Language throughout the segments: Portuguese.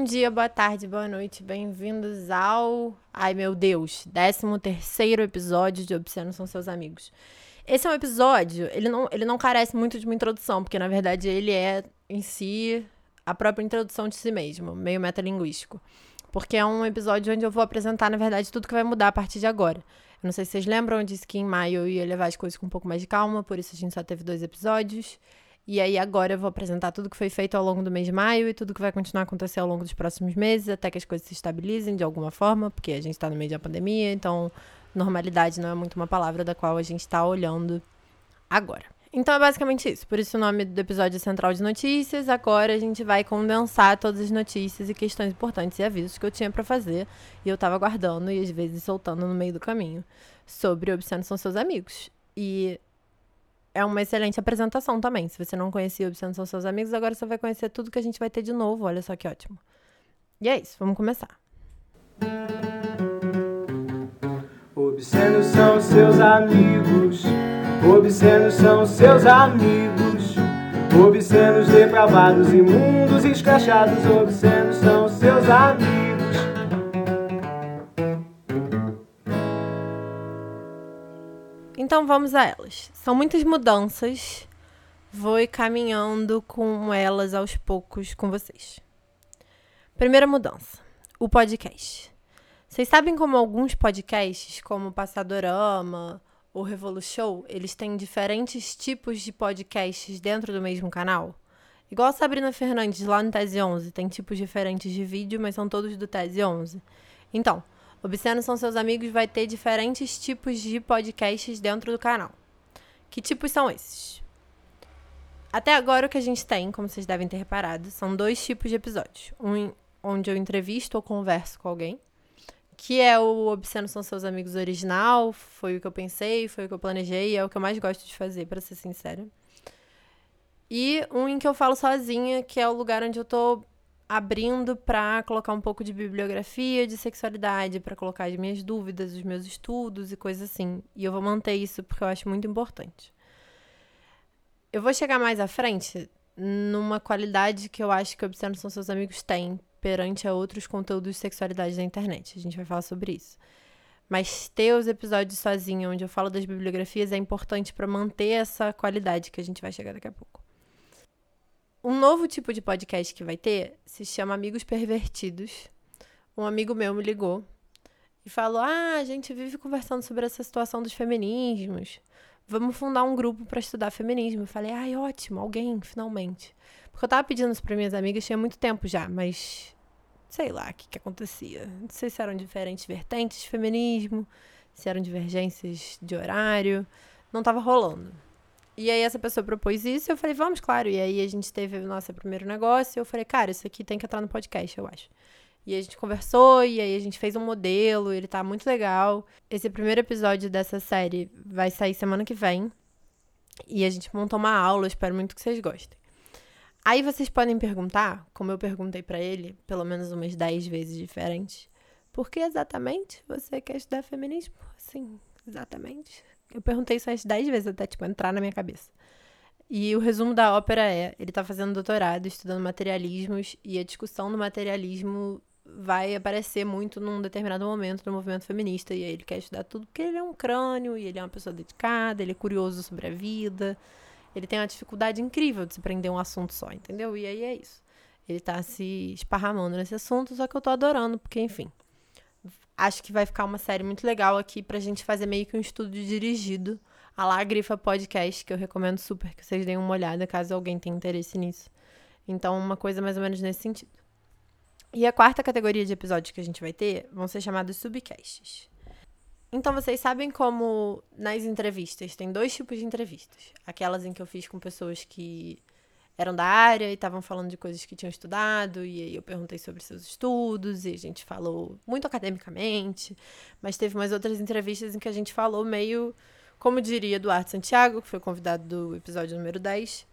Bom dia, boa tarde, boa noite, bem-vindos ao. Ai meu Deus, 13 terceiro episódio de Obsceno São Seus Amigos. Esse é um episódio, ele não, ele não carece muito de uma introdução, porque na verdade ele é em si a própria introdução de si mesmo, meio metalinguístico. Porque é um episódio onde eu vou apresentar, na verdade, tudo que vai mudar a partir de agora. Eu não sei se vocês lembram, eu disse que em maio eu ia levar as coisas com um pouco mais de calma, por isso a gente só teve dois episódios. E aí agora eu vou apresentar tudo que foi feito ao longo do mês de maio e tudo que vai continuar a acontecer ao longo dos próximos meses, até que as coisas se estabilizem de alguma forma, porque a gente está no meio da pandemia, então normalidade não é muito uma palavra da qual a gente está olhando agora. Então é basicamente isso. Por isso o nome do episódio é Central de Notícias. Agora a gente vai condensar todas as notícias e questões importantes e avisos que eu tinha para fazer e eu tava guardando e às vezes soltando no meio do caminho sobre Obsceno são seus amigos. E é uma excelente apresentação também. Se você não conhecia Obsceno são seus amigos, agora você vai conhecer tudo que a gente vai ter de novo. Olha só que ótimo. E é isso, vamos começar. Obscenos são seus amigos, obscenos são seus amigos, obscenos depravados, imundos, escrachados, obscenos são seus amigos. Então vamos a elas. São muitas mudanças. Vou caminhando com elas aos poucos com vocês. Primeira mudança: o podcast. Vocês sabem como alguns podcasts, como Passadorama ou Revolution, eles têm diferentes tipos de podcasts dentro do mesmo canal? Igual a Sabrina Fernandes lá no Tese 11, tem tipos diferentes de vídeo, mas são todos do Tese 11. Então, Obsceno São Seus Amigos vai ter diferentes tipos de podcasts dentro do canal. Que tipos são esses? Até agora o que a gente tem, como vocês devem ter reparado, são dois tipos de episódios. Um onde eu entrevisto ou converso com alguém, que é o Obsceno São Seus Amigos original, foi o que eu pensei, foi o que eu planejei, é o que eu mais gosto de fazer, para ser sincera. E um em que eu falo sozinha, que é o lugar onde eu tô abrindo para colocar um pouco de bibliografia de sexualidade, para colocar as minhas dúvidas, os meus estudos e coisas assim. E eu vou manter isso porque eu acho muito importante. Eu vou chegar mais à frente numa qualidade que eu acho que o Obsceno São Seus Amigos têm perante a outros conteúdos de sexualidade da internet. A gente vai falar sobre isso. Mas ter os episódios sozinho, onde eu falo das bibliografias, é importante para manter essa qualidade que a gente vai chegar daqui a pouco. Um novo tipo de podcast que vai ter se chama Amigos Pervertidos. Um amigo meu me ligou e falou: Ah, a gente vive conversando sobre essa situação dos feminismos. Vamos fundar um grupo para estudar feminismo. Eu falei: Ai, ótimo, alguém, finalmente. Porque eu tava pedindo isso pra minhas amigas tinha muito tempo já, mas sei lá o que, que acontecia. Não sei se eram diferentes vertentes de feminismo, se eram divergências de horário. Não tava rolando. E aí essa pessoa propôs isso, eu falei, vamos, claro. E aí a gente teve o nosso primeiro negócio, eu falei, cara, isso aqui tem que entrar no podcast, eu acho. E a gente conversou, e aí a gente fez um modelo, ele tá muito legal. Esse primeiro episódio dessa série vai sair semana que vem. E a gente montou uma aula, espero muito que vocês gostem. Aí vocês podem perguntar, como eu perguntei para ele, pelo menos umas 10 vezes diferentes, por que exatamente você quer estudar feminismo? Sim, exatamente. Eu perguntei isso umas 10 vezes até, tipo, entrar na minha cabeça. E o resumo da ópera é: ele tá fazendo doutorado, estudando materialismos, e a discussão do materialismo vai aparecer muito num determinado momento do movimento feminista. E aí ele quer estudar tudo porque ele é um crânio, e ele é uma pessoa dedicada, ele é curioso sobre a vida. Ele tem uma dificuldade incrível de se prender um assunto só, entendeu? E aí é isso. Ele tá se esparramando nesse assunto, só que eu tô adorando, porque, enfim. Acho que vai ficar uma série muito legal aqui pra gente fazer meio que um estudo dirigido a lá Grifa Podcast, que eu recomendo super que vocês deem uma olhada, caso alguém tenha interesse nisso. Então, uma coisa mais ou menos nesse sentido. E a quarta categoria de episódios que a gente vai ter vão ser chamados subcasts. Então, vocês sabem como nas entrevistas tem dois tipos de entrevistas: aquelas em que eu fiz com pessoas que eram da área e estavam falando de coisas que tinham estudado, e aí eu perguntei sobre seus estudos, e a gente falou muito academicamente, mas teve umas outras entrevistas em que a gente falou meio, como diria Eduardo Santiago, que foi convidado do episódio número 10.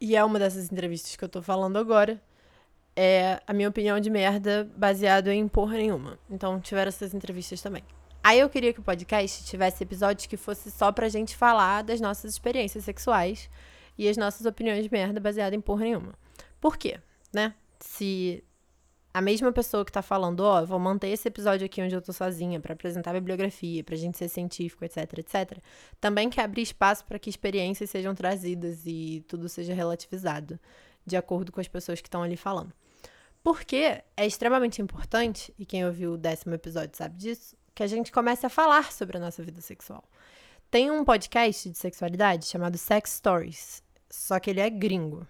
E é uma dessas entrevistas que eu tô falando agora é a minha opinião de merda baseado em porra nenhuma. Então tiveram essas entrevistas também. Aí eu queria que o podcast tivesse episódios que fosse só pra gente falar das nossas experiências sexuais e as nossas opiniões de merda baseadas em porra nenhuma. Por quê? Né? se a mesma pessoa que tá falando, ó, oh, vou manter esse episódio aqui onde eu tô sozinha para apresentar a bibliografia, pra gente ser científico, etc, etc, também quer abrir espaço para que experiências sejam trazidas e tudo seja relativizado de acordo com as pessoas que estão ali falando. Porque é extremamente importante, e quem ouviu o décimo episódio sabe disso, que a gente comece a falar sobre a nossa vida sexual. Tem um podcast de sexualidade chamado Sex Stories, só que ele é gringo.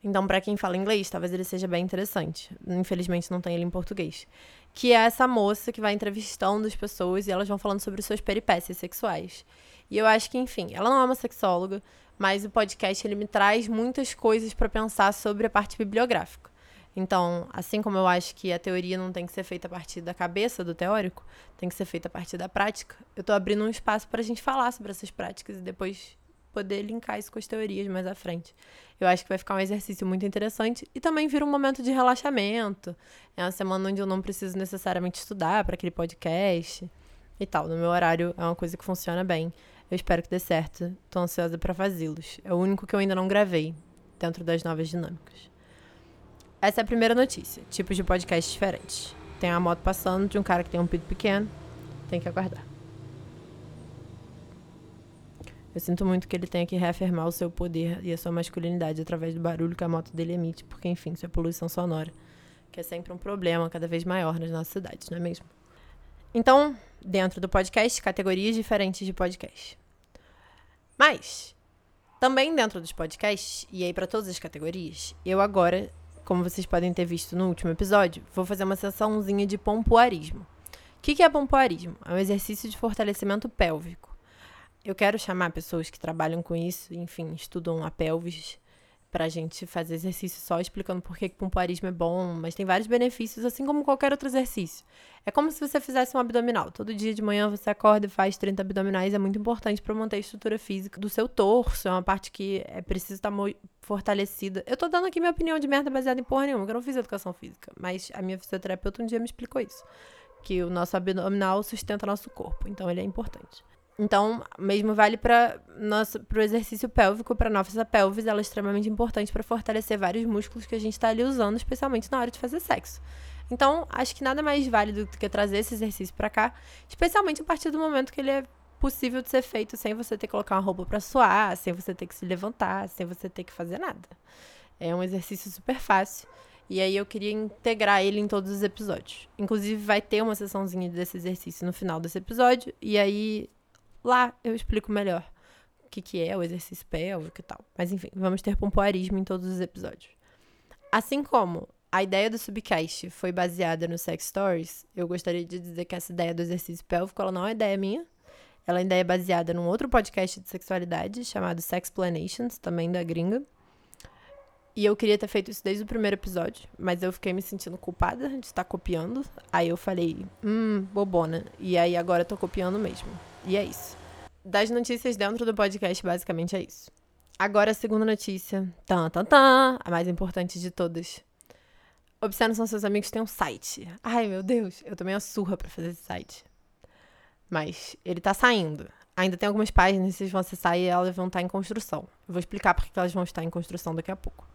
Então, para quem fala inglês, talvez ele seja bem interessante. Infelizmente, não tem ele em português. Que é essa moça que vai entrevistando as pessoas e elas vão falando sobre suas peripécias sexuais. E eu acho que, enfim, ela não é uma sexóloga, mas o podcast ele me traz muitas coisas para pensar sobre a parte bibliográfica. Então, assim como eu acho que a teoria não tem que ser feita a partir da cabeça do teórico, tem que ser feita a partir da prática, eu estou abrindo um espaço para a gente falar sobre essas práticas e depois poder linkar isso com as teorias mais à frente. Eu acho que vai ficar um exercício muito interessante e também vira um momento de relaxamento. É uma semana onde eu não preciso necessariamente estudar para aquele podcast e tal. No meu horário é uma coisa que funciona bem. Eu espero que dê certo. Tô ansiosa para fazê-los. É o único que eu ainda não gravei dentro das novas dinâmicas. Essa é a primeira notícia. Tipos de podcast diferentes. Tem uma moto passando de um cara que tem um pito pequeno. Tem que aguardar. Eu sinto muito que ele tenha que reafirmar o seu poder e a sua masculinidade através do barulho que a moto dele emite, porque, enfim, isso é poluição sonora, que é sempre um problema cada vez maior nas nossas cidades, não é mesmo? Então, dentro do podcast, categorias diferentes de podcast. Mas, também dentro dos podcasts, e aí para todas as categorias, eu agora, como vocês podem ter visto no último episódio, vou fazer uma sessãozinha de pompoarismo. O que, que é pompoarismo? É um exercício de fortalecimento pélvico eu quero chamar pessoas que trabalham com isso, enfim, estudam a pelvis, pra gente fazer exercício só explicando por que, que pompoarismo é bom, mas tem vários benefícios, assim como qualquer outro exercício. É como se você fizesse um abdominal. Todo dia de manhã você acorda e faz 30 abdominais, é muito importante para manter a estrutura física do seu torso, é uma parte que é preciso estar tá fortalecida. Eu tô dando aqui minha opinião de merda baseada em porra nenhuma, que eu não fiz educação física, mas a minha fisioterapeuta um dia me explicou isso, que o nosso abdominal sustenta nosso corpo, então ele é importante. Então, mesmo vale para o exercício pélvico, para nossa pelvis, ela é extremamente importante para fortalecer vários músculos que a gente está ali usando, especialmente na hora de fazer sexo. Então, acho que nada mais válido do que trazer esse exercício para cá, especialmente a partir do momento que ele é possível de ser feito sem você ter que colocar uma roupa para suar, sem você ter que se levantar, sem você ter que fazer nada. É um exercício super fácil. E aí eu queria integrar ele em todos os episódios. Inclusive vai ter uma sessãozinha desse exercício no final desse episódio. E aí Lá eu explico melhor o que, que é o exercício pélvico e tal. Mas enfim, vamos ter pompoarismo em todos os episódios. Assim como a ideia do subcast foi baseada no Sex Stories, eu gostaria de dizer que essa ideia do exercício pélvico ela não é ideia minha. Ela ainda é baseada num outro podcast de sexualidade chamado Sexplanations, também da gringa. E eu queria ter feito isso desde o primeiro episódio, mas eu fiquei me sentindo culpada de estar copiando. Aí eu falei, hum, bobona. E aí agora eu tô copiando mesmo. E é isso. Das notícias dentro do podcast, basicamente é isso. Agora a segunda notícia. Tan, tan, tan. A mais importante de todas. Obsceno são seus amigos tem um site. Ai, meu Deus. Eu tomei uma surra pra fazer esse site. Mas ele tá saindo. Ainda tem algumas páginas, vocês vão acessar e elas vão estar em construção. Eu vou explicar porque elas vão estar em construção daqui a pouco.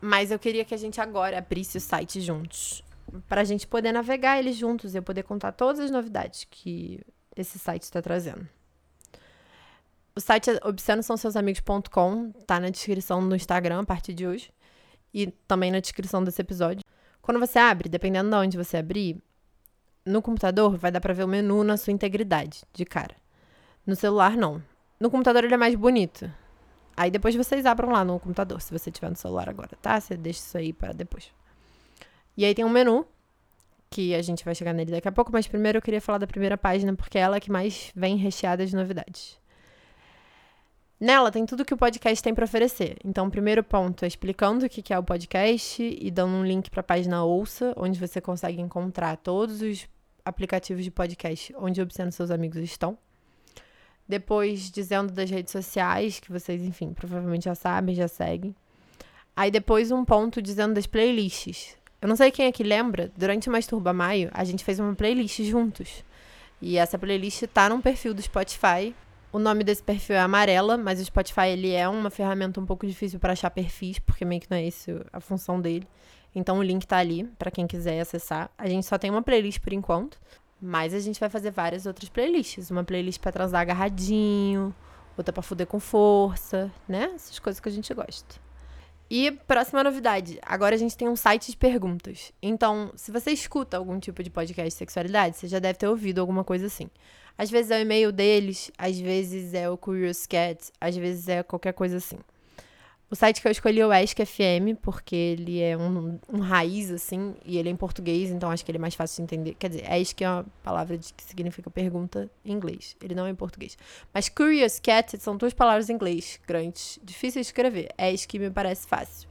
Mas eu queria que a gente agora abrisse o site juntos. Pra gente poder navegar ele juntos e eu poder contar todas as novidades que esse site está trazendo. O site é obscenosãoseusamigos.com, tá na descrição no Instagram a partir de hoje e também na descrição desse episódio. Quando você abre, dependendo de onde você abrir, no computador vai dar para ver o menu na sua integridade, de cara. No celular não. No computador ele é mais bonito. Aí depois vocês abram lá no computador, se você tiver no celular agora, tá? Você deixa isso aí para depois. E aí tem um menu que a gente vai chegar nele daqui a pouco, mas primeiro eu queria falar da primeira página, porque é ela que mais vem recheada de novidades. Nela tem tudo que o podcast tem para oferecer. Então, o primeiro ponto é explicando o que é o podcast e dando um link para a página Ouça, onde você consegue encontrar todos os aplicativos de podcast onde Obsceno Seus Amigos estão. Depois, dizendo das redes sociais, que vocês, enfim, provavelmente já sabem, já seguem. Aí depois um ponto dizendo das playlists. Eu não sei quem que lembra, durante o Masturba Maio, a gente fez uma playlist juntos. E essa playlist tá num perfil do Spotify, O nome desse perfil é Amarela, mas o Spotify ele é uma ferramenta um pouco difícil para achar perfis, porque meio que não é isso a função dele. Então o link tá ali para quem quiser acessar. A gente só tem uma playlist por enquanto, mas a gente vai fazer várias outras playlists, uma playlist para transar agarradinho, outra para fuder com força, né? Essas coisas que a gente gosta. E próxima novidade, agora a gente tem um site de perguntas. Então, se você escuta algum tipo de podcast de sexualidade, você já deve ter ouvido alguma coisa assim. Às vezes é o e-mail deles, às vezes é o Curious Cat, às vezes é qualquer coisa assim. O site que eu escolhi é o Ask FM, porque ele é um, um, raiz, assim, e ele é em português, então acho que ele é mais fácil de entender. Quer dizer, Ask é uma palavra de, que significa pergunta em inglês. Ele não é em português. Mas Curious Cat são duas palavras em inglês grandes, difíceis de escrever. Ask me parece fácil.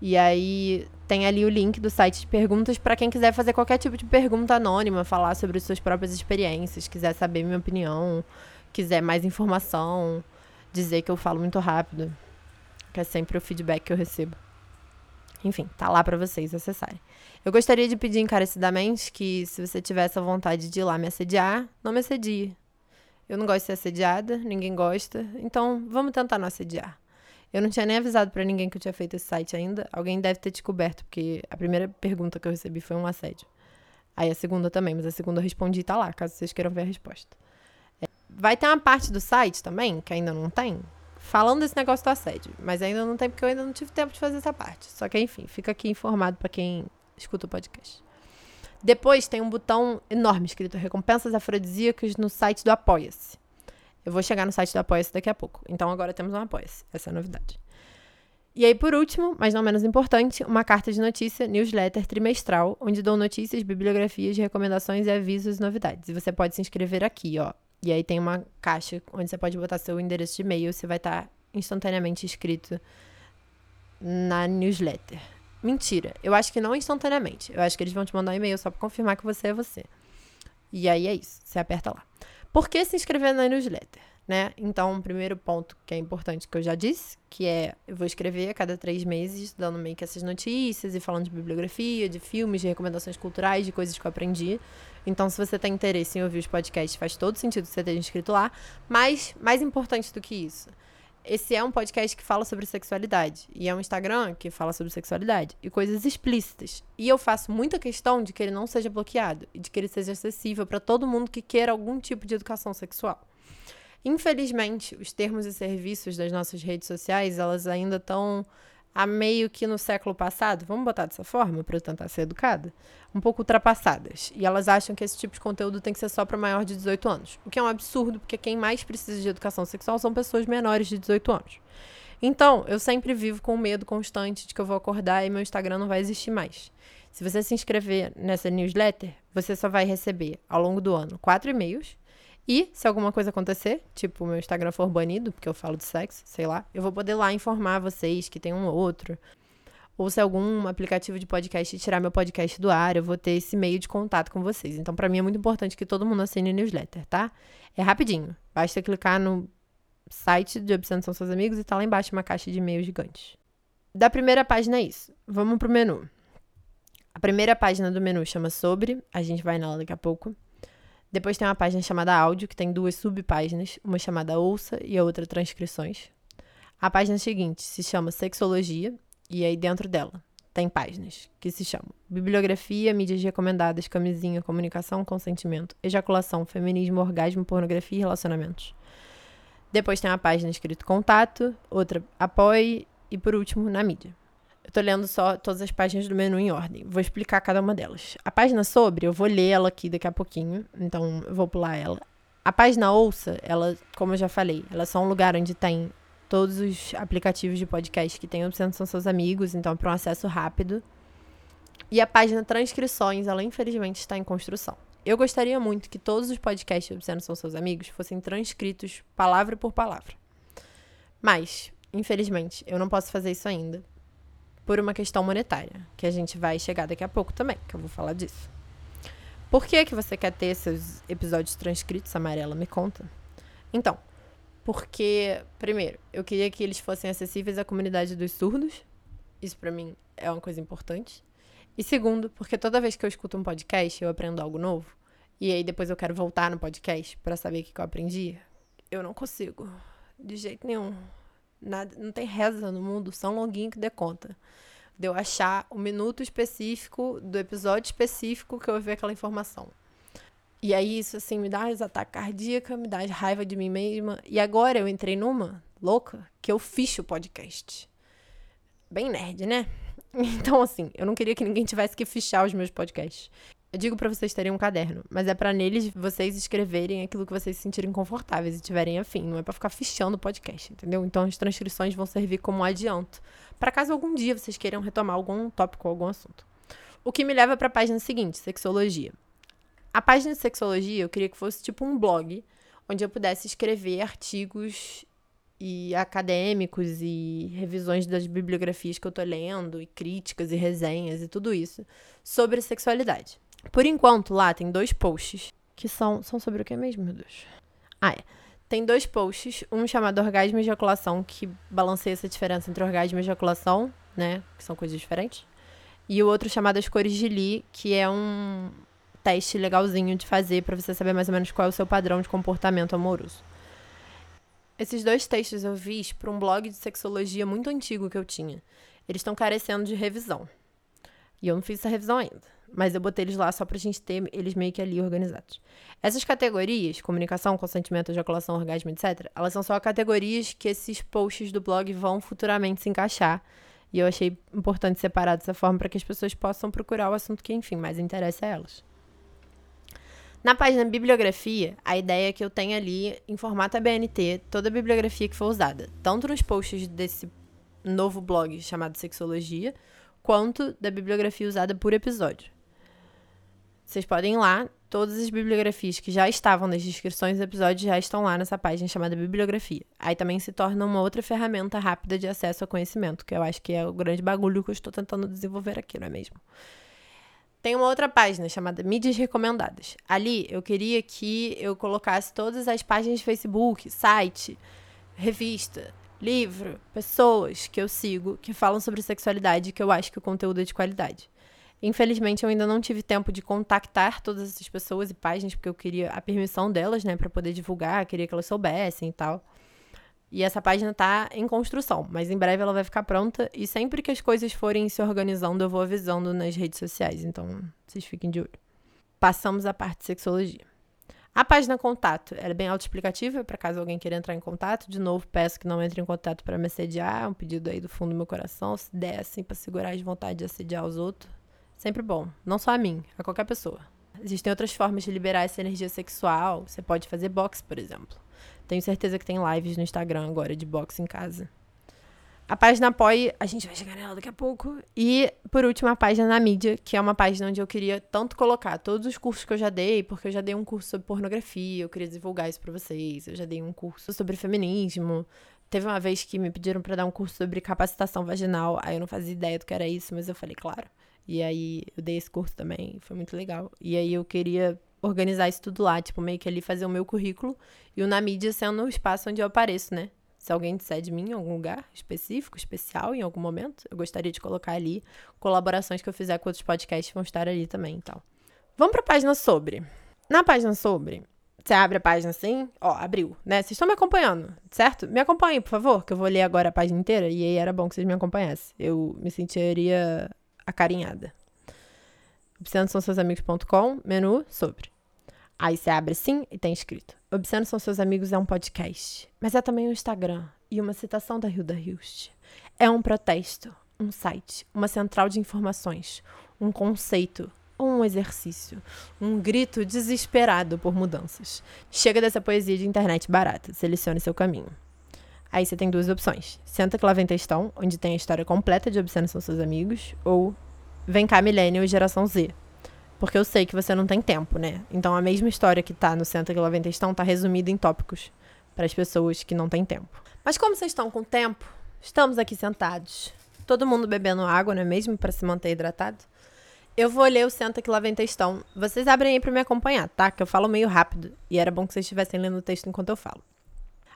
E aí tem ali o link do site de perguntas para quem quiser fazer qualquer tipo de pergunta anônima, falar sobre suas próprias experiências, quiser saber minha opinião, quiser mais informação, dizer que eu falo muito rápido, que é sempre o feedback que eu recebo. Enfim, tá lá para vocês acessarem. Eu gostaria de pedir encarecidamente que, se você tivesse a vontade de ir lá me assediar, não me assedie. Eu não gosto de ser assediada, ninguém gosta, então vamos tentar não assediar. Eu não tinha nem avisado para ninguém que eu tinha feito esse site ainda. Alguém deve ter descoberto, porque a primeira pergunta que eu recebi foi um assédio. Aí a segunda também, mas a segunda eu respondi e tá lá, caso vocês queiram ver a resposta. É, vai ter uma parte do site também, que ainda não tem, falando desse negócio do assédio. Mas ainda não tem, porque eu ainda não tive tempo de fazer essa parte. Só que, enfim, fica aqui informado para quem escuta o podcast. Depois tem um botão enorme escrito Recompensas Afrodisíacas no site do Apoia-se. Eu vou chegar no site do Apoia-se daqui a pouco. Então agora temos um Apoia-se. Essa é a novidade. E aí, por último, mas não menos importante, uma carta de notícia, newsletter trimestral, onde dou notícias, bibliografias, recomendações e avisos e novidades. E você pode se inscrever aqui, ó. E aí tem uma caixa onde você pode botar seu endereço de e-mail, você vai estar instantaneamente inscrito na newsletter. Mentira, eu acho que não instantaneamente. Eu acho que eles vão te mandar um e-mail só para confirmar que você é você. E aí é isso, você aperta lá. Por que se inscrever na newsletter? Né? Então, o primeiro ponto que é importante que eu já disse, que é eu vou escrever a cada três meses, dando meio que essas notícias e falando de bibliografia, de filmes, de recomendações culturais, de coisas que eu aprendi. Então, se você tem interesse em ouvir os podcasts, faz todo sentido você ter inscrito lá. Mas, mais importante do que isso, esse é um podcast que fala sobre sexualidade. E é um Instagram que fala sobre sexualidade. E coisas explícitas. E eu faço muita questão de que ele não seja bloqueado. E de que ele seja acessível para todo mundo que queira algum tipo de educação sexual. Infelizmente, os termos e serviços das nossas redes sociais, elas ainda estão a meio que no século passado, vamos botar dessa forma para eu tentar ser educada, um pouco ultrapassadas. E elas acham que esse tipo de conteúdo tem que ser só para maior de 18 anos, o que é um absurdo, porque quem mais precisa de educação sexual são pessoas menores de 18 anos. Então, eu sempre vivo com medo constante de que eu vou acordar e meu Instagram não vai existir mais. Se você se inscrever nessa newsletter, você só vai receber ao longo do ano quatro e-mails e se alguma coisa acontecer, tipo meu Instagram for banido, porque eu falo de sexo, sei lá, eu vou poder lá informar vocês que tem um outro. Ou se algum aplicativo de podcast tirar meu podcast do ar, eu vou ter esse meio de contato com vocês. Então, para mim é muito importante que todo mundo assine newsletter, tá? É rapidinho. Basta clicar no site de Obsessão São Seus Amigos e tá lá embaixo uma caixa de e-mails gigante. Da primeira página é isso. Vamos pro menu. A primeira página do menu chama Sobre, a gente vai nela daqui a pouco. Depois tem uma página chamada Áudio, que tem duas subpáginas, uma chamada Ouça e a outra Transcrições. A página seguinte se chama Sexologia, e aí dentro dela tem páginas que se chamam Bibliografia, Mídias Recomendadas, Camisinha, Comunicação, Consentimento, Ejaculação, Feminismo, Orgasmo, Pornografia e Relacionamentos. Depois tem uma página escrito Contato, outra Apoie e por último na mídia. Eu tô lendo só todas as páginas do menu em ordem. Vou explicar cada uma delas. A página sobre, eu vou ler ela aqui daqui a pouquinho, então eu vou pular ela. A página ouça, ela, como eu já falei, ela é só um lugar onde tem todos os aplicativos de podcast que tem opção são seus amigos, então é para um acesso rápido. E a página transcrições, ela infelizmente está em construção. Eu gostaria muito que todos os podcasts de Obsceno São Seus Amigos fossem transcritos palavra por palavra. Mas, infelizmente, eu não posso fazer isso ainda por uma questão monetária, que a gente vai chegar daqui a pouco também, que eu vou falar disso. Por que, que você quer ter seus episódios transcritos, Amarela? Me conta. Então, porque, primeiro, eu queria que eles fossem acessíveis à comunidade dos surdos. Isso para mim é uma coisa importante. E segundo, porque toda vez que eu escuto um podcast, eu aprendo algo novo. E aí depois eu quero voltar no podcast para saber o que eu aprendi. Eu não consigo. De jeito nenhum. Nada, não tem reza no mundo, São Longuinho que dê conta. De eu achar o minuto específico do episódio específico que eu vi aquela informação. E aí isso, assim, me dá um ataque cardíaca, me dá raiva de mim mesma. E agora eu entrei numa louca que eu fiz o podcast. Bem nerd, né? Então, assim, eu não queria que ninguém tivesse que fichar os meus podcasts. Eu digo para vocês terem um caderno, mas é para neles vocês escreverem aquilo que vocês se sentirem confortáveis e tiverem afim. Não é para ficar fichando o podcast, entendeu? Então as transcrições vão servir como adianto, para caso algum dia vocês queiram retomar algum tópico ou algum assunto. O que me leva para a página seguinte, sexologia. A página de sexologia eu queria que fosse tipo um blog, onde eu pudesse escrever artigos e acadêmicos e revisões das bibliografias que eu tô lendo e críticas e resenhas e tudo isso sobre sexualidade. Por enquanto, lá tem dois posts que são. São sobre o que mesmo, meu Deus? Ah, é. Tem dois posts, um chamado Orgasmo e Ejaculação, que balanceia essa diferença entre orgasmo e ejaculação, né? Que são coisas diferentes. E o outro chamado As Cores de Lee, que é um teste legalzinho de fazer para você saber mais ou menos qual é o seu padrão de comportamento amoroso. Esses dois textos eu fiz para um blog de sexologia muito antigo que eu tinha. Eles estão carecendo de revisão. E eu não fiz essa revisão ainda. Mas eu botei eles lá só pra gente ter eles meio que ali organizados. Essas categorias, comunicação, consentimento, ejaculação, orgasmo, etc., elas são só categorias que esses posts do blog vão futuramente se encaixar. E eu achei importante separar dessa forma para que as pessoas possam procurar o assunto que, enfim, mais interessa a elas. Na página bibliografia, a ideia é que eu tenha ali, em formato ABNT, toda a bibliografia que for usada, tanto nos posts desse novo blog chamado Sexologia, quanto da bibliografia usada por episódio. Vocês podem ir lá, todas as bibliografias que já estavam nas descrições do episódio já estão lá nessa página chamada bibliografia. Aí também se torna uma outra ferramenta rápida de acesso ao conhecimento, que eu acho que é o grande bagulho que eu estou tentando desenvolver aqui, não é mesmo? Tem uma outra página chamada Mídias Recomendadas. Ali eu queria que eu colocasse todas as páginas de Facebook, site, revista, livro, pessoas que eu sigo que falam sobre sexualidade que eu acho que o conteúdo é de qualidade. Infelizmente, eu ainda não tive tempo de contactar todas essas pessoas e páginas, porque eu queria a permissão delas, né, para poder divulgar, queria que elas soubessem e tal. E essa página tá em construção, mas em breve ela vai ficar pronta. E sempre que as coisas forem se organizando, eu vou avisando nas redes sociais. Então, vocês fiquem de olho. Passamos à parte de sexologia. A página contato era é bem autoexplicativa, para caso alguém queira entrar em contato. De novo, peço que não entre em contato para me assediar. É um pedido aí do fundo do meu coração. Se der, assim, para segurar as vontades de assediar os outros. Sempre bom. Não só a mim, a qualquer pessoa. Existem outras formas de liberar essa energia sexual. Você pode fazer boxe, por exemplo. Tenho certeza que tem lives no Instagram agora de boxe em casa. A página Apoie, a gente vai chegar nela daqui a pouco. E, por último, a página na mídia, que é uma página onde eu queria tanto colocar todos os cursos que eu já dei, porque eu já dei um curso sobre pornografia, eu queria divulgar isso pra vocês. Eu já dei um curso sobre feminismo. Teve uma vez que me pediram para dar um curso sobre capacitação vaginal, aí eu não fazia ideia do que era isso, mas eu falei, claro. E aí eu dei esse curso também, foi muito legal. E aí eu queria organizar isso tudo lá, tipo, meio que ali fazer o meu currículo e o na mídia sendo o espaço onde eu apareço, né? Se alguém disser de mim em algum lugar específico, especial, em algum momento, eu gostaria de colocar ali colaborações que eu fizer com outros podcasts vão estar ali também, então. Vamos para a página sobre. Na página sobre, você abre a página assim, ó, abriu, né? Vocês estão me acompanhando, certo? Me acompanhem, por favor, que eu vou ler agora a página inteira e aí era bom que vocês me acompanhassem. Eu me sentiria acarinhada. Obsceno são seus amigos.com, menu sobre. Aí você abre assim e tem escrito: Obsceno são seus amigos é um podcast, mas é também um Instagram e uma citação da Hilda Hilst. É um protesto, um site, uma central de informações, um conceito, um exercício, um grito desesperado por mudanças. Chega dessa poesia de internet barata, selecione seu caminho. Aí você tem duas opções. Senta que lá vem textão, onde tem a história completa de Obsceno são seus amigos, ou Vem cá Millennial e Geração Z. Porque eu sei que você não tem tempo, né? Então a mesma história que tá no Senta que lá vem textão tá resumida em tópicos para as pessoas que não têm tempo. Mas como vocês estão com tempo, estamos aqui sentados. Todo mundo bebendo água, não é mesmo? Para se manter hidratado. Eu vou ler o Senta que lá vem textão. Vocês abrem aí para me acompanhar, tá? Que eu falo meio rápido. E era bom que vocês estivessem lendo o texto enquanto eu falo.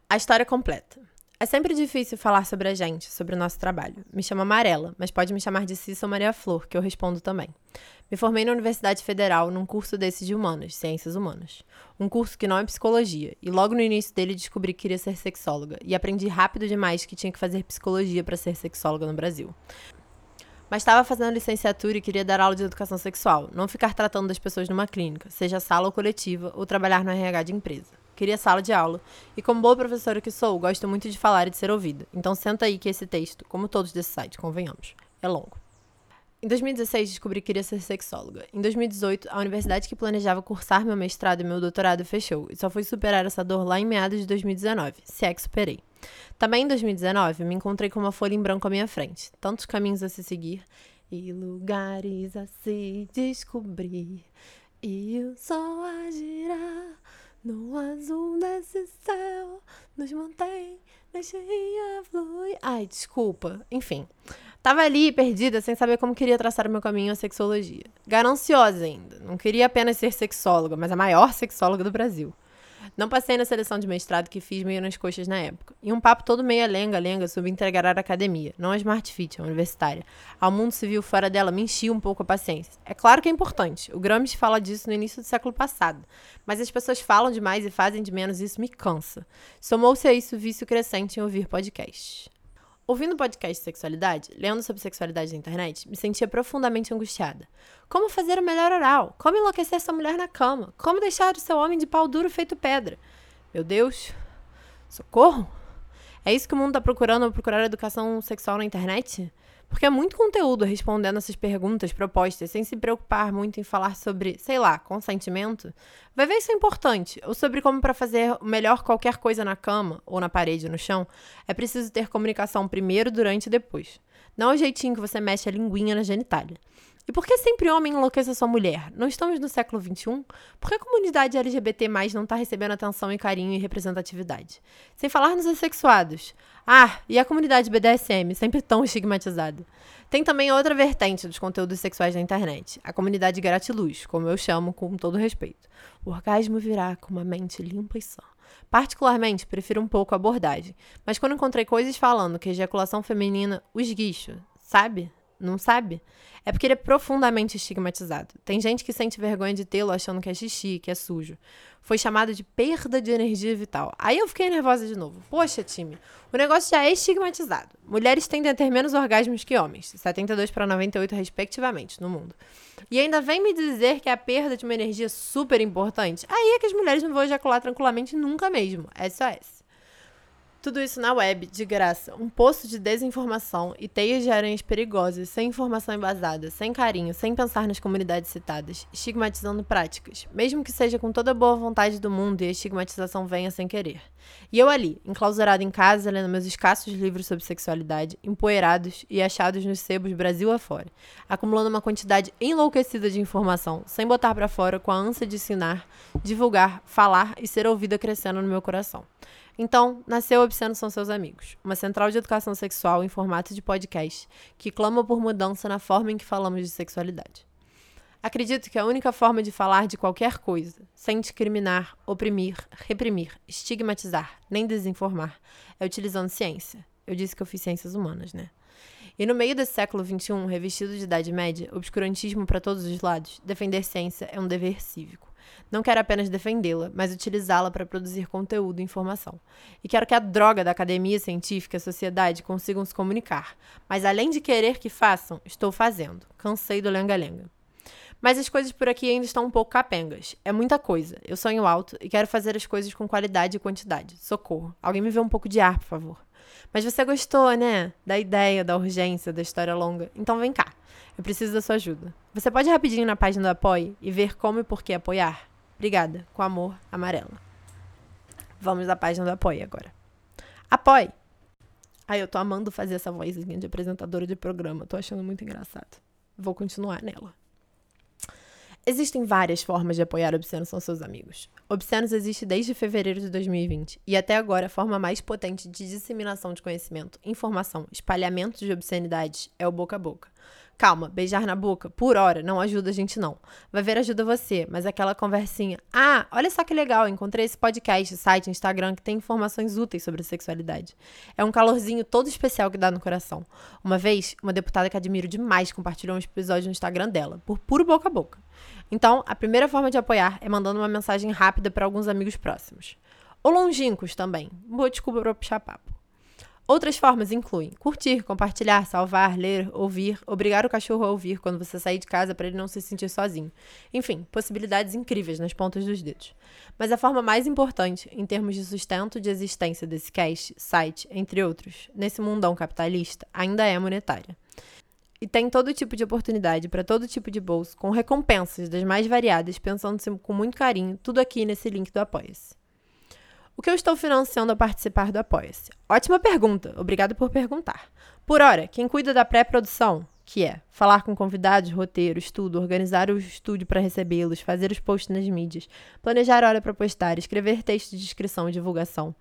A história completa. É sempre difícil falar sobre a gente, sobre o nosso trabalho. Me chamo Amarela, mas pode me chamar de Cissa ou Maria Flor, que eu respondo também. Me formei na Universidade Federal num curso desse de humanas, ciências humanas. Um curso que não é psicologia, e logo no início dele descobri que queria ser sexóloga, e aprendi rápido demais que tinha que fazer psicologia para ser sexóloga no Brasil. Mas estava fazendo licenciatura e queria dar aula de educação sexual, não ficar tratando das pessoas numa clínica, seja sala ou coletiva, ou trabalhar no RH de empresa queria sala de aula. E como boa professora que sou, gosto muito de falar e de ser ouvida. Então senta aí que esse texto, como todos desse site, convenhamos, é longo. Em 2016, descobri que queria ser sexóloga. Em 2018, a universidade que planejava cursar meu mestrado e meu doutorado fechou, e só fui superar essa dor lá em meados de 2019, se é que superei. Também em 2019, me encontrei com uma folha em branco à minha frente, tantos caminhos a se seguir e lugares a se descobrir, e o sol a girar no azul desse céu, nos mantém, deixei fluir. Ai, desculpa. Enfim. Tava ali, perdida, sem saber como queria traçar o meu caminho à sexologia. Gananciosa ainda. Não queria apenas ser sexóloga, mas a maior sexóloga do Brasil. Não passei na seleção de mestrado que fiz meio nas coxas na época. E um papo todo meio lenga-lenga sobre integrar a academia, não a Smart Fit, a universitária, ao mundo civil fora dela me enchia um pouco a paciência. É claro que é importante. O Gramsci fala disso no início do século passado. Mas as pessoas falam demais e fazem de menos e isso me cansa. Somou-se a isso o vício crescente em ouvir podcasts. Ouvindo o podcast Sexualidade, lendo sobre sexualidade na internet, me sentia profundamente angustiada. Como fazer o melhor oral? Como enlouquecer sua mulher na cama? Como deixar o seu homem de pau duro feito pedra? Meu Deus, socorro! É isso que o mundo está procurando ao procurar educação sexual na internet? Porque é muito conteúdo respondendo essas perguntas propostas, sem se preocupar muito em falar sobre, sei lá, consentimento. Vai ver isso é importante. Ou sobre como, para fazer melhor qualquer coisa na cama, ou na parede, no chão, é preciso ter comunicação primeiro, durante e depois. Não é o jeitinho que você mexe a linguinha na genitália. E por que sempre homem enlouquece a sua mulher? Não estamos no século XXI? Por que a comunidade LGBT não está recebendo atenção e carinho e representatividade? Sem falar nos assexuados. Ah, e a comunidade BDSM, sempre tão estigmatizada. Tem também outra vertente dos conteúdos sexuais na internet, a comunidade gratiluz, como eu chamo com todo respeito. O orgasmo virá com uma mente limpa e sã. Particularmente, prefiro um pouco a abordagem, mas quando encontrei coisas falando que ejaculação feminina, os esguicho, sabe? Não sabe? É porque ele é profundamente estigmatizado. Tem gente que sente vergonha de tê-lo achando que é xixi, que é sujo. Foi chamado de perda de energia vital. Aí eu fiquei nervosa de novo. Poxa, time, o negócio já é estigmatizado. Mulheres tendem a ter menos orgasmos que homens, 72 para 98 respectivamente, no mundo. E ainda vem me dizer que é a perda de uma energia super importante. Aí é que as mulheres não vão ejacular tranquilamente nunca mesmo. SOS. Tudo isso na web, de graça. Um poço de desinformação e teias de aranhas perigosas, sem informação embasada, sem carinho, sem pensar nas comunidades citadas, estigmatizando práticas, mesmo que seja com toda a boa vontade do mundo e a estigmatização venha sem querer. E eu ali, enclausurada em casa, lendo meus escassos livros sobre sexualidade, empoeirados e achados nos sebos Brasil afora, acumulando uma quantidade enlouquecida de informação, sem botar para fora com a ânsia de ensinar, divulgar, falar e ser ouvida crescendo no meu coração. Então, nasceu Obsceno São Seus Amigos, uma central de educação sexual em formato de podcast que clama por mudança na forma em que falamos de sexualidade. Acredito que a única forma de falar de qualquer coisa, sem discriminar, oprimir, reprimir, estigmatizar, nem desinformar, é utilizando ciência. Eu disse que eu fiz ciências humanas, né? E no meio desse século XXI, revestido de Idade Média, obscurantismo para todos os lados, defender ciência é um dever cívico. Não quero apenas defendê-la, mas utilizá-la para produzir conteúdo e informação. E quero que a droga da academia científica e sociedade consigam se comunicar. Mas além de querer que façam, estou fazendo. Cansei do lenga-lenga. Mas as coisas por aqui ainda estão um pouco capengas. É muita coisa. Eu sonho alto e quero fazer as coisas com qualidade e quantidade. Socorro. Alguém me vê um pouco de ar, por favor. Mas você gostou, né? Da ideia, da urgência, da história longa. Então vem cá. Eu preciso da sua ajuda. Você pode ir rapidinho na página do Apoie e ver como e por que apoiar? Obrigada. Com amor, Amarela. Vamos à página do Apoie agora. Apoie! Ai, eu tô amando fazer essa vozinha de apresentadora de programa. Tô achando muito engraçado. Vou continuar nela. Existem várias formas de apoiar Obscenos são seus amigos. Obscenos existe desde fevereiro de 2020 e até agora a forma mais potente de disseminação de conhecimento, informação, espalhamento de obscenidades é o boca a boca. Calma, beijar na boca por hora não ajuda a gente, não. Vai ver, ajuda você, mas aquela conversinha. Ah, olha só que legal, encontrei esse podcast, site, Instagram que tem informações úteis sobre sexualidade. É um calorzinho todo especial que dá no coração. Uma vez, uma deputada que admiro demais compartilhou um episódio no Instagram dela, por puro boca a boca. Então, a primeira forma de apoiar é mandando uma mensagem rápida para alguns amigos próximos. Ou longínquos também. Boa desculpa para puxar papo. Outras formas incluem curtir, compartilhar, salvar, ler, ouvir, obrigar o cachorro a ouvir quando você sair de casa para ele não se sentir sozinho. Enfim, possibilidades incríveis nas pontas dos dedos. Mas a forma mais importante, em termos de sustento de existência desse cast, site, entre outros, nesse mundão capitalista, ainda é monetária. E tem todo tipo de oportunidade para todo tipo de bolso, com recompensas das mais variadas, pensando-se com muito carinho, tudo aqui nesse link do Apoia-se. O que eu estou financiando a participar do Apoia-se? Ótima pergunta, obrigada por perguntar. Por hora, quem cuida da pré-produção, que é falar com convidados, roteiro, estudo, organizar o estúdio para recebê-los, fazer os posts nas mídias, planejar hora para postar, escrever texto de descrição e divulgação.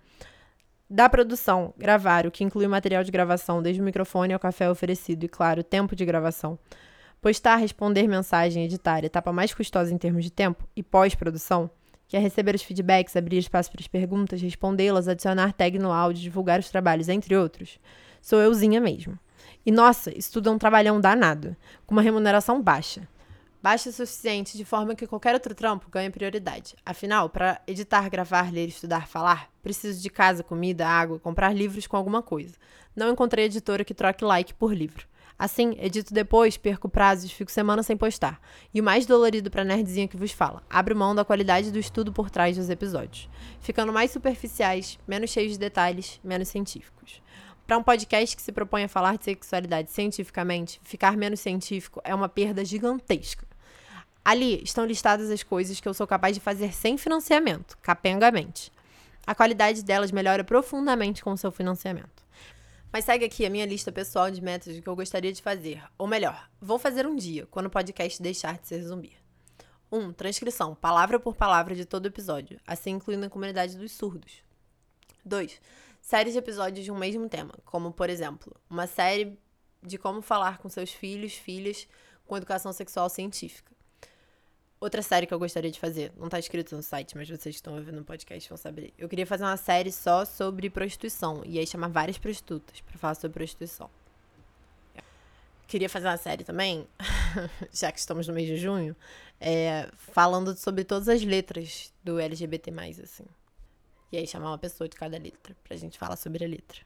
Da produção, gravar, o que inclui material de gravação, desde o microfone ao café oferecido e, claro, tempo de gravação. Postar, responder mensagem, editar, etapa mais custosa em termos de tempo, e pós-produção, que é receber os feedbacks, abrir espaço para as perguntas, respondê-las, adicionar tag no áudio, divulgar os trabalhos, entre outros, sou euzinha mesmo. E nossa, isso tudo é um trabalhão danado, com uma remuneração baixa. Baixa o suficiente de forma que qualquer outro trampo ganhe prioridade. Afinal, para editar, gravar, ler, estudar, falar, preciso de casa, comida, água, comprar livros com alguma coisa. Não encontrei editora que troque like por livro. Assim, edito depois, perco prazos, fico semana sem postar. E o mais dolorido pra nerdzinha que vos fala, abro mão da qualidade do estudo por trás dos episódios, ficando mais superficiais, menos cheios de detalhes, menos científicos. Para um podcast que se propõe a falar de sexualidade cientificamente, ficar menos científico é uma perda gigantesca. Ali estão listadas as coisas que eu sou capaz de fazer sem financiamento, capengamente. A qualidade delas melhora profundamente com o seu financiamento. Mas segue aqui a minha lista pessoal de metas que eu gostaria de fazer. Ou melhor, vou fazer um dia, quando o podcast deixar de ser zumbi. 1. Um, transcrição, palavra por palavra de todo episódio, assim incluindo a comunidade dos surdos. 2. Séries de episódios de um mesmo tema, como, por exemplo, uma série de como falar com seus filhos, filhas, com educação sexual científica. Outra série que eu gostaria de fazer, não tá escrito no site, mas vocês que estão ouvindo no podcast vão saber. Eu queria fazer uma série só sobre prostituição. E aí chamar várias prostitutas para falar sobre prostituição. Queria fazer uma série também, já que estamos no mês de junho, é, falando sobre todas as letras do LGBT, assim. E aí chamar uma pessoa de cada letra, pra gente falar sobre a letra.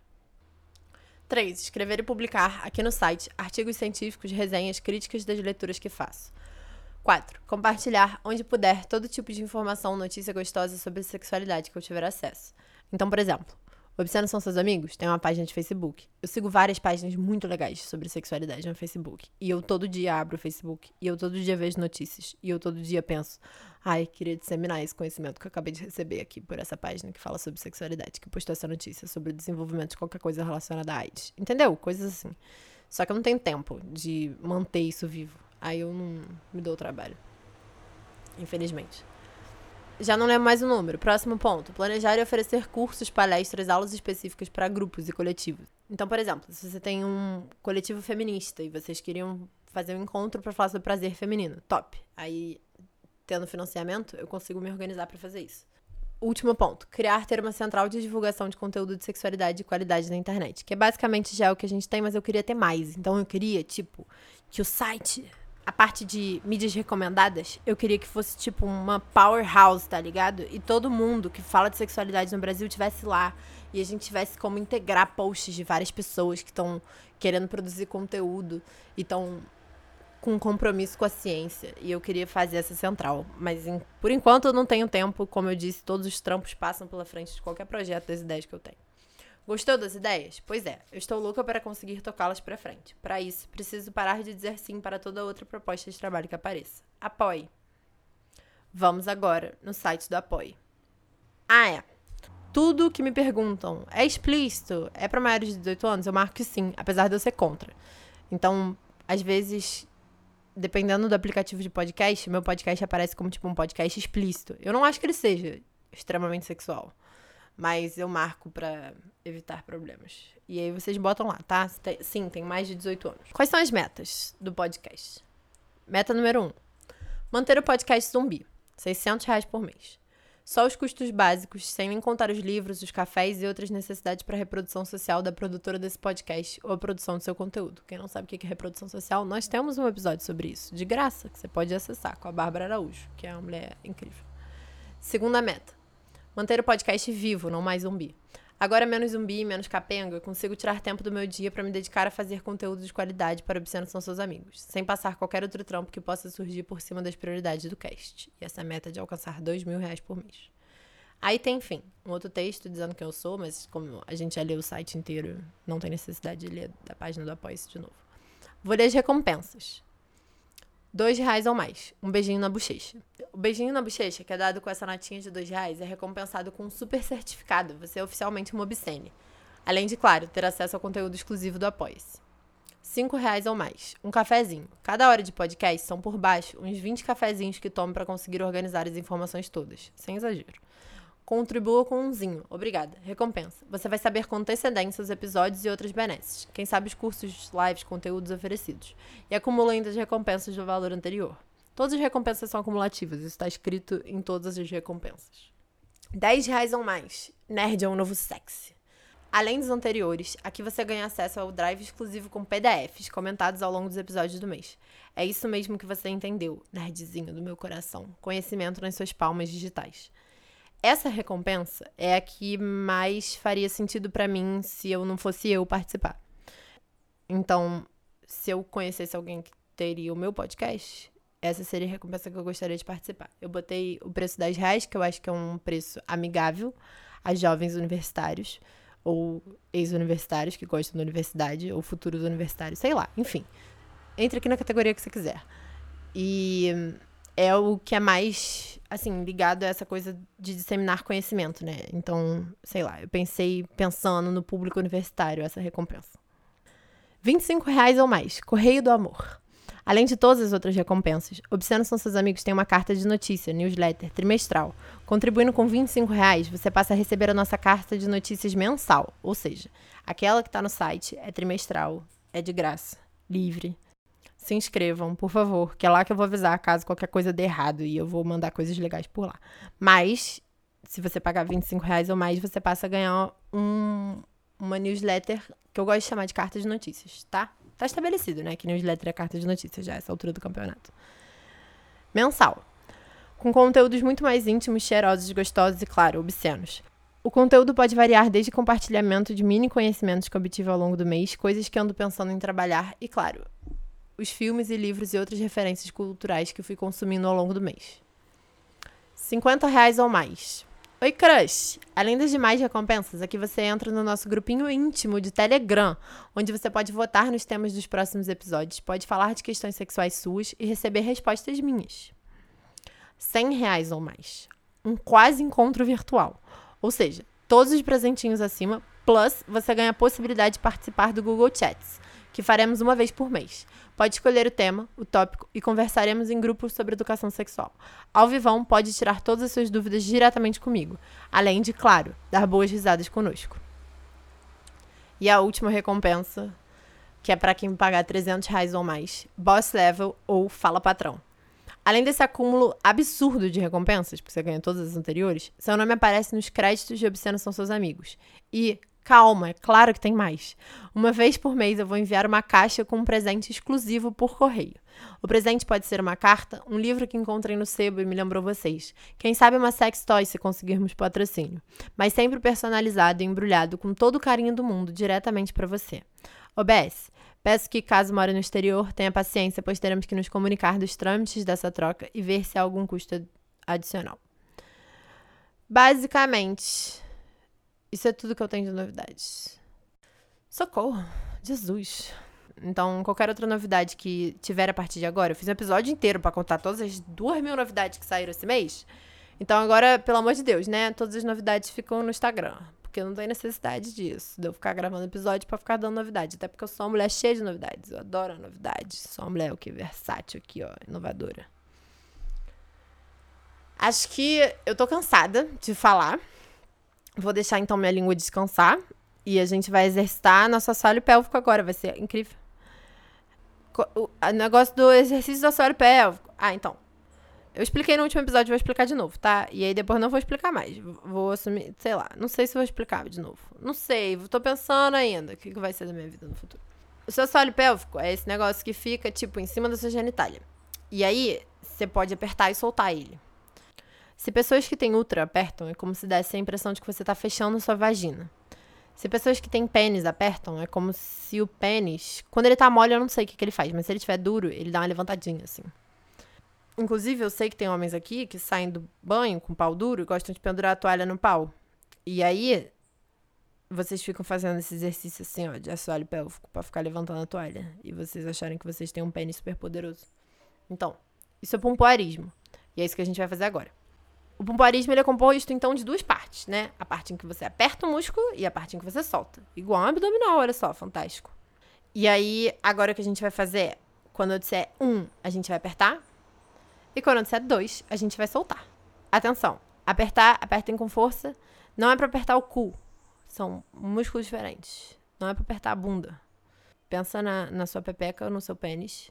3. Escrever e publicar aqui no site artigos científicos, resenhas, críticas das leituras que faço. 4. Compartilhar onde puder todo tipo de informação, notícia gostosa sobre sexualidade que eu tiver acesso. Então, por exemplo, Obsceno São Seus Amigos tem uma página de Facebook. Eu sigo várias páginas muito legais sobre sexualidade no Facebook. E eu todo dia abro o Facebook. E eu todo dia vejo notícias. E eu todo dia penso, ai, queria disseminar esse conhecimento que eu acabei de receber aqui por essa página que fala sobre sexualidade, que postou essa notícia sobre o desenvolvimento de qualquer coisa relacionada à AIDS. Entendeu? Coisas assim. Só que eu não tenho tempo de manter isso vivo. Aí eu não me dou o trabalho. Infelizmente. Já não lembro mais o número. Próximo ponto. Planejar e oferecer cursos, palestras, aulas específicas para grupos e coletivos. Então, por exemplo, se você tem um coletivo feminista e vocês queriam fazer um encontro para falar sobre prazer feminino, top. Aí, tendo financiamento, eu consigo me organizar para fazer isso. Último ponto. Criar ter uma central de divulgação de conteúdo de sexualidade e qualidade na internet. Que é basicamente já o que a gente tem, mas eu queria ter mais. Então eu queria, tipo, que o site a parte de mídias recomendadas, eu queria que fosse tipo uma powerhouse, tá ligado? E todo mundo que fala de sexualidade no Brasil tivesse lá e a gente tivesse como integrar posts de várias pessoas que estão querendo produzir conteúdo e estão com compromisso com a ciência. E eu queria fazer essa central, mas em, por enquanto eu não tenho tempo, como eu disse, todos os trampos passam pela frente de qualquer projeto das ideias que eu tenho. Gostou das ideias? Pois é, eu estou louca para conseguir tocá-las para frente. Para isso, preciso parar de dizer sim para toda outra proposta de trabalho que apareça. Apoie. Vamos agora no site do Apoie. Ah, é. Tudo que me perguntam é explícito? É para maiores de 18 anos? Eu marco que sim, apesar de eu ser contra. Então, às vezes, dependendo do aplicativo de podcast, meu podcast aparece como tipo um podcast explícito. Eu não acho que ele seja extremamente sexual. Mas eu marco pra evitar problemas. E aí vocês botam lá, tá? Sim, tem mais de 18 anos. Quais são as metas do podcast? Meta número 1. Um, manter o podcast zumbi. 600 reais por mês. Só os custos básicos, sem contar os livros, os cafés e outras necessidades para reprodução social da produtora desse podcast ou a produção do seu conteúdo. Quem não sabe o que é reprodução social, nós temos um episódio sobre isso, de graça, que você pode acessar com a Bárbara Araújo, que é uma mulher incrível. Segunda meta: manter o podcast vivo, não mais zumbi. Agora menos zumbi, menos capenga, consigo tirar tempo do meu dia para me dedicar a fazer conteúdo de qualidade para Obsceno São Seus Amigos, sem passar qualquer outro trampo que possa surgir por cima das prioridades do cast. E essa meta de alcançar dois mil reais por mês. Aí tem, enfim, um outro texto dizendo quem eu sou, mas como a gente já leu o site inteiro, não tem necessidade de ler da página do apoio de novo. Vou ler as recompensas dois reais ou mais. Um beijinho na bochecha. O beijinho na bochecha, que é dado com essa notinha de dois reais, é recompensado com um super certificado. Você é oficialmente uma obscene. Além de, claro, ter acesso ao conteúdo exclusivo do Apoia-se. Cinco reais ou mais. Um cafezinho. Cada hora de podcast são por baixo uns 20 cafezinhos que tomo para conseguir organizar as informações todas. Sem exagero. Contribua com umzinho. Obrigada. Recompensa. Você vai saber com antecedência os episódios e outras benesses. Quem sabe os cursos, lives, conteúdos oferecidos. E acumula ainda as recompensas do valor anterior. Todas as recompensas são acumulativas. Isso está escrito em todas as recompensas. 10 reais ou mais. Nerd é um novo sexy. Além dos anteriores, aqui você ganha acesso ao drive exclusivo com PDFs comentados ao longo dos episódios do mês. É isso mesmo que você entendeu, nerdzinho do meu coração. Conhecimento nas suas palmas digitais. Essa recompensa é a que mais faria sentido para mim se eu não fosse eu participar. Então, se eu conhecesse alguém que teria o meu podcast, essa seria a recompensa que eu gostaria de participar. Eu botei o preço 10 reais, que eu acho que é um preço amigável a jovens universitários ou ex-universitários que gostam da universidade ou futuros universitários, sei lá, enfim. Entre aqui na categoria que você quiser. E é o que é mais, assim, ligado a essa coisa de disseminar conhecimento, né? Então, sei lá, eu pensei pensando no público universitário essa recompensa. 25 reais ou mais, Correio do Amor. Além de todas as outras recompensas, Obsceno São Seus Amigos tem uma carta de notícia, newsletter, trimestral. Contribuindo com 25 reais, você passa a receber a nossa carta de notícias mensal, ou seja, aquela que está no site é trimestral, é de graça, livre, se inscrevam, por favor, que é lá que eu vou avisar caso qualquer coisa dê errado e eu vou mandar coisas legais por lá. Mas, se você pagar 25 reais ou mais, você passa a ganhar um, uma newsletter que eu gosto de chamar de carta de notícias, tá? Tá estabelecido, né? Que newsletter é carta de notícias já, essa altura do campeonato. Mensal. Com conteúdos muito mais íntimos, cheirosos, gostosos e, claro, obscenos. O conteúdo pode variar desde compartilhamento de mini conhecimentos que obtive ao longo do mês, coisas que ando pensando em trabalhar e, claro, os filmes e livros e outras referências culturais que fui consumindo ao longo do mês. 50 reais ou mais. Oi, crush! Além das demais recompensas, aqui você entra no nosso grupinho íntimo de Telegram, onde você pode votar nos temas dos próximos episódios, pode falar de questões sexuais suas e receber respostas minhas. 100 reais ou mais. Um quase encontro virtual. Ou seja, todos os presentinhos acima, plus você ganha a possibilidade de participar do Google Chats, que faremos uma vez por mês. Pode escolher o tema, o tópico e conversaremos em grupos sobre educação sexual. Ao vivão, pode tirar todas as suas dúvidas diretamente comigo, além de, claro, dar boas risadas conosco. E a última recompensa, que é para quem pagar 300 reais ou mais, Boss Level ou Fala Patrão. Além desse acúmulo absurdo de recompensas, porque você ganha todas as anteriores, seu nome aparece nos créditos de Obsceno São Seus Amigos. E, Calma, é claro que tem mais. Uma vez por mês eu vou enviar uma caixa com um presente exclusivo por correio. O presente pode ser uma carta, um livro que encontrei no sebo e me lembrou vocês. Quem sabe uma sex toy se conseguirmos patrocínio. Mas sempre personalizado e embrulhado com todo o carinho do mundo diretamente para você. OBS, peço que, caso more no exterior, tenha paciência, pois teremos que nos comunicar dos trâmites dessa troca e ver se há algum custo adicional. Basicamente, isso é tudo que eu tenho de novidades. Socorro! Jesus! Então, qualquer outra novidade que tiver a partir de agora, eu fiz um episódio inteiro para contar todas as duas mil novidades que saíram esse mês. Então, agora, pelo amor de Deus, né? Todas as novidades ficam no Instagram. Porque não tem necessidade disso, de eu ficar gravando episódio para ficar dando novidade. Até porque eu sou uma mulher cheia de novidades. Eu adoro novidades. Sou uma mulher o que? Versátil aqui, ó, inovadora. Acho que eu tô cansada de falar. Vou deixar então minha língua descansar e a gente vai exercitar nosso assoalho pélvico agora, vai ser incrível. O negócio do exercício do assoalho pélvico. Ah, então. Eu expliquei no último episódio, vou explicar de novo, tá? E aí depois não vou explicar mais. Vou assumir, sei lá, não sei se vou explicar de novo. Não sei, tô pensando ainda o que vai ser da minha vida no futuro. O seu assoalho pélvico é esse negócio que fica, tipo, em cima da sua genitália. E aí, você pode apertar e soltar ele. Se pessoas que têm útero apertam, é como se desse a impressão de que você está fechando sua vagina. Se pessoas que têm pênis apertam, é como se o pênis. Quando ele tá mole, eu não sei o que, que ele faz, mas se ele estiver duro, ele dá uma levantadinha, assim. Inclusive, eu sei que tem homens aqui que saem do banho com pau duro e gostam de pendurar a toalha no pau. E aí, vocês ficam fazendo esse exercício assim, ó, de assoalho pélvico, pra ficar levantando a toalha. E vocês acharem que vocês têm um pênis super poderoso. Então, isso é pompoarismo. E é isso que a gente vai fazer agora. O pompoarismo ele é composto, então, de duas partes, né? A parte em que você aperta o músculo e a parte em que você solta. Igual um abdominal, olha só, fantástico. E aí, agora o que a gente vai fazer é, quando eu disser um, a gente vai apertar. E quando eu disser dois, a gente vai soltar. Atenção, apertar, apertem com força. Não é para apertar o cu. São músculos diferentes. Não é para apertar a bunda. Pensa na, na sua pepeca ou no seu pênis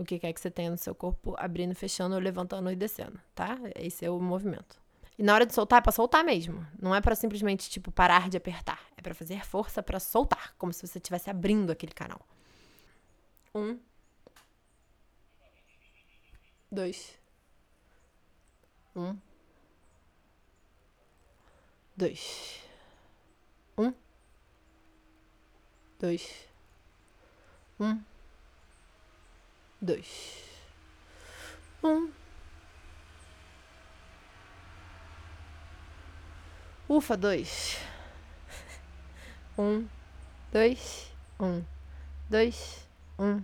o que quer que você tenha no seu corpo, abrindo, fechando, levantando e descendo, tá? Esse é o movimento. E na hora de soltar, é pra soltar mesmo. Não é para simplesmente, tipo, parar de apertar. É para fazer força para soltar, como se você estivesse abrindo aquele canal. Um. Dois. Um. Dois. Um. Dois. Um dois, um. Ufa, dois. Um, dois, um, dois, um,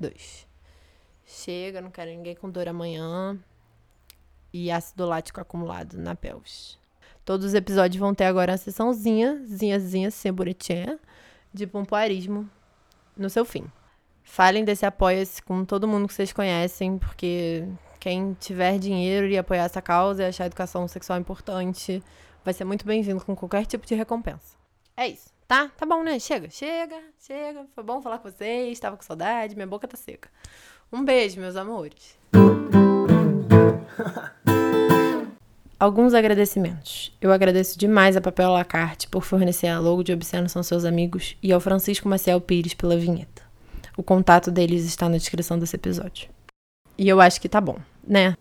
dois. Chega, não quero ninguém com dor amanhã. E ácido lático acumulado na pelvis. Todos os episódios vão ter agora uma sessãozinha, zinha, zinha, sem bonitinha, de pompoarismo no seu fim. Falem desse apoia-se com todo mundo que vocês conhecem, porque quem tiver dinheiro e apoiar essa causa e achar a educação sexual importante, vai ser muito bem-vindo com qualquer tipo de recompensa. É isso, tá? Tá bom, né? Chega, chega, chega. Foi bom falar com vocês, tava com saudade, minha boca tá seca. Um beijo, meus amores. Alguns agradecimentos. Eu agradeço demais a Papel Lacarte por fornecer a logo de Obsceno São Seus Amigos e ao Francisco Maciel Pires pela vinheta. O contato deles está na descrição desse episódio. E eu acho que tá bom, né?